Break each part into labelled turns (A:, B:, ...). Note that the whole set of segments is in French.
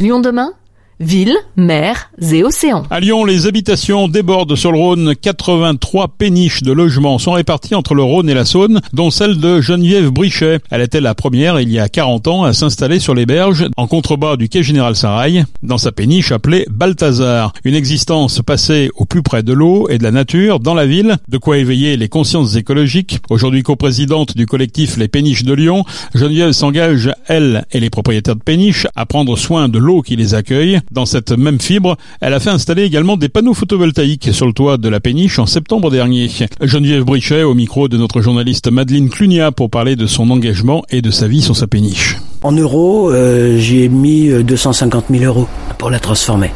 A: Lyon demain? Ville, mer et océan.
B: À Lyon, les habitations débordent sur le Rhône. 83 péniches de logements sont réparties entre le Rhône et la Saône, dont celle de Geneviève Brichet. Elle était la première, il y a 40 ans, à s'installer sur les berges, en contrebas du quai Général Sarail, dans sa péniche appelée Balthazar. Une existence passée au plus près de l'eau et de la nature, dans la ville, de quoi éveiller les consciences écologiques. Aujourd'hui coprésidente du collectif Les Péniches de Lyon, Geneviève s'engage, elle et les propriétaires de péniches, à prendre soin de l'eau qui les accueille. Dans cette même fibre, elle a fait installer également des panneaux photovoltaïques sur le toit de la péniche en septembre dernier. Geneviève Brichet au micro de notre journaliste Madeleine Clunia pour parler de son engagement et de sa vie sur sa péniche.
C: En euros, euh, j'ai mis 250 euh, 000 euros pour la transformer.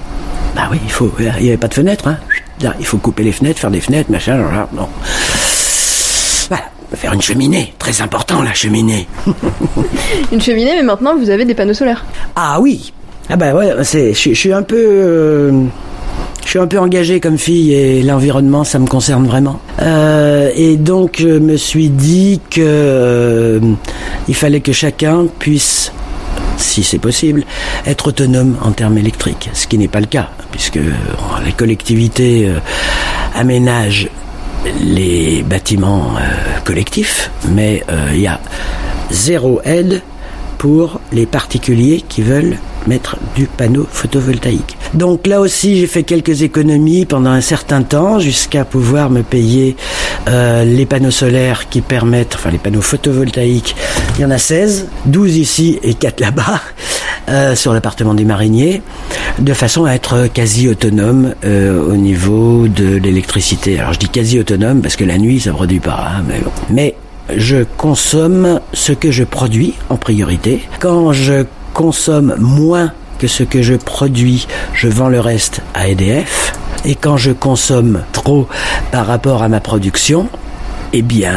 C: Bah oui, il faut. Il n'y avait pas de fenêtre, hein. Là, il faut couper les fenêtres, faire des fenêtres, machin. Bon. Voilà, faire une cheminée, très important la cheminée.
D: une cheminée, mais maintenant vous avez des panneaux solaires.
C: Ah oui, ah bah ouais, c'est, je, suis un peu, euh, je suis un peu engagé comme fille et l'environnement, ça me concerne vraiment. Euh, et donc je me suis dit que euh, il fallait que chacun puisse si c'est possible, être autonome en termes électriques, ce qui n'est pas le cas, puisque les collectivités aménagent les bâtiments collectifs, mais il y a zéro aide pour les particuliers qui veulent mettre du panneau photovoltaïque. Donc là aussi, j'ai fait quelques économies pendant un certain temps jusqu'à pouvoir me payer euh, les panneaux solaires qui permettent, enfin les panneaux photovoltaïques, il y en a 16, 12 ici et 4 là-bas. Euh, sur l'appartement des mariniers, de façon à être quasi autonome euh, au niveau de l'électricité. Alors je dis quasi autonome parce que la nuit ça produit pas, hein, mais, mais je consomme ce que je produis en priorité. Quand je consomme moins que ce que je produis, je vends le reste à EDF. Et quand je consomme trop par rapport à ma production, eh bien,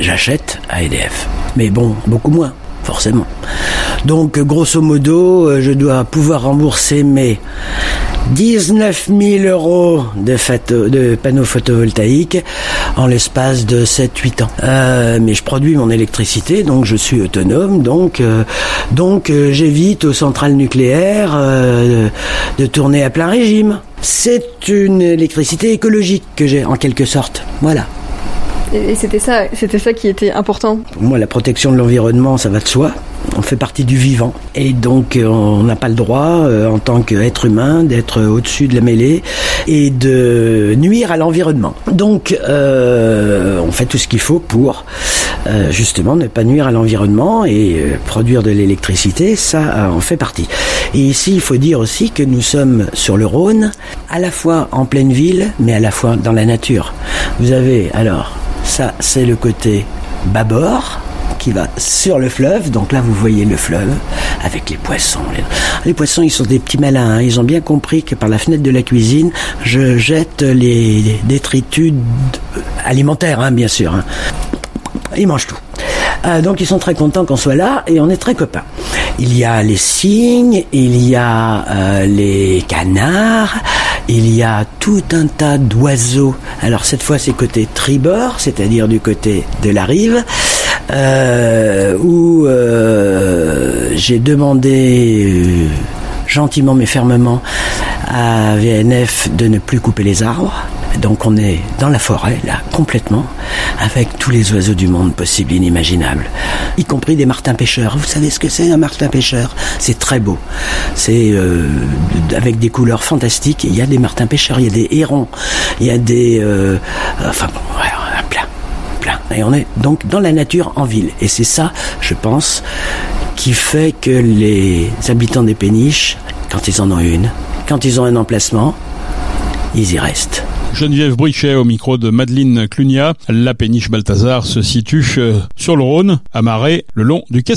C: j'achète à EDF. Mais bon, beaucoup moins, forcément. Donc, grosso modo, euh, je dois pouvoir rembourser mes 19 000 euros de, de panneaux photovoltaïques en l'espace de 7-8 ans. Euh, mais je produis mon électricité, donc je suis autonome, donc, euh, donc euh, j'évite aux centrales nucléaires de tourner à plein régime. C'est une électricité écologique que j'ai en quelque sorte. Voilà.
D: Et c'était ça, c'était ça qui était important?
C: Pour moi, la protection de l'environnement, ça va de soi. On fait partie du vivant. Et donc, euh, on n'a pas le droit, euh, en tant qu'être humain, d'être au-dessus de la mêlée et de nuire à l'environnement. Donc, euh, on fait tout ce qu'il faut pour, justement, ne pas nuire à l'environnement et produire de l'électricité, ça en fait partie. Et ici, il faut dire aussi que nous sommes sur le Rhône, à la fois en pleine ville, mais à la fois dans la nature. Vous avez alors ça, c'est le côté bâbord qui va sur le fleuve. Donc là, vous voyez le fleuve avec les poissons. Les, poissons, ils sont des petits malins. Hein. Ils ont bien compris que par la fenêtre de la cuisine, je jette les détritus alimentaires, hein, bien sûr. Hein. Ils mangent tout. Euh, donc ils sont très contents qu'on soit là et on est très copains. Il y a les cygnes, il y a euh, les canards, il y a tout un tas d'oiseaux. Alors cette fois c'est côté tribord, c'est-à-dire du côté de la rive, euh, où euh, j'ai demandé euh, gentiment mais fermement à VNF de ne plus couper les arbres. Donc on est dans la forêt, là, complètement, avec tous les oiseaux du monde possible, inimaginables, y compris des martins pêcheurs. Vous savez ce que c'est un martin pêcheur? C'est très beau. C'est euh, avec des couleurs fantastiques. Il y a des martins pêcheurs, il y a des hérons, il y a des... Euh, enfin bon, ouais, plein. Et on est donc dans la nature en ville. Et c'est ça, je pense, qui fait que les habitants des péniches, quand ils en ont une, quand ils ont un emplacement, ils y restent.
B: Geneviève Brichet au micro de Madeleine Clunia. La péniche Balthazar se situe euh, sur le Rhône, à Marais, le long du Quai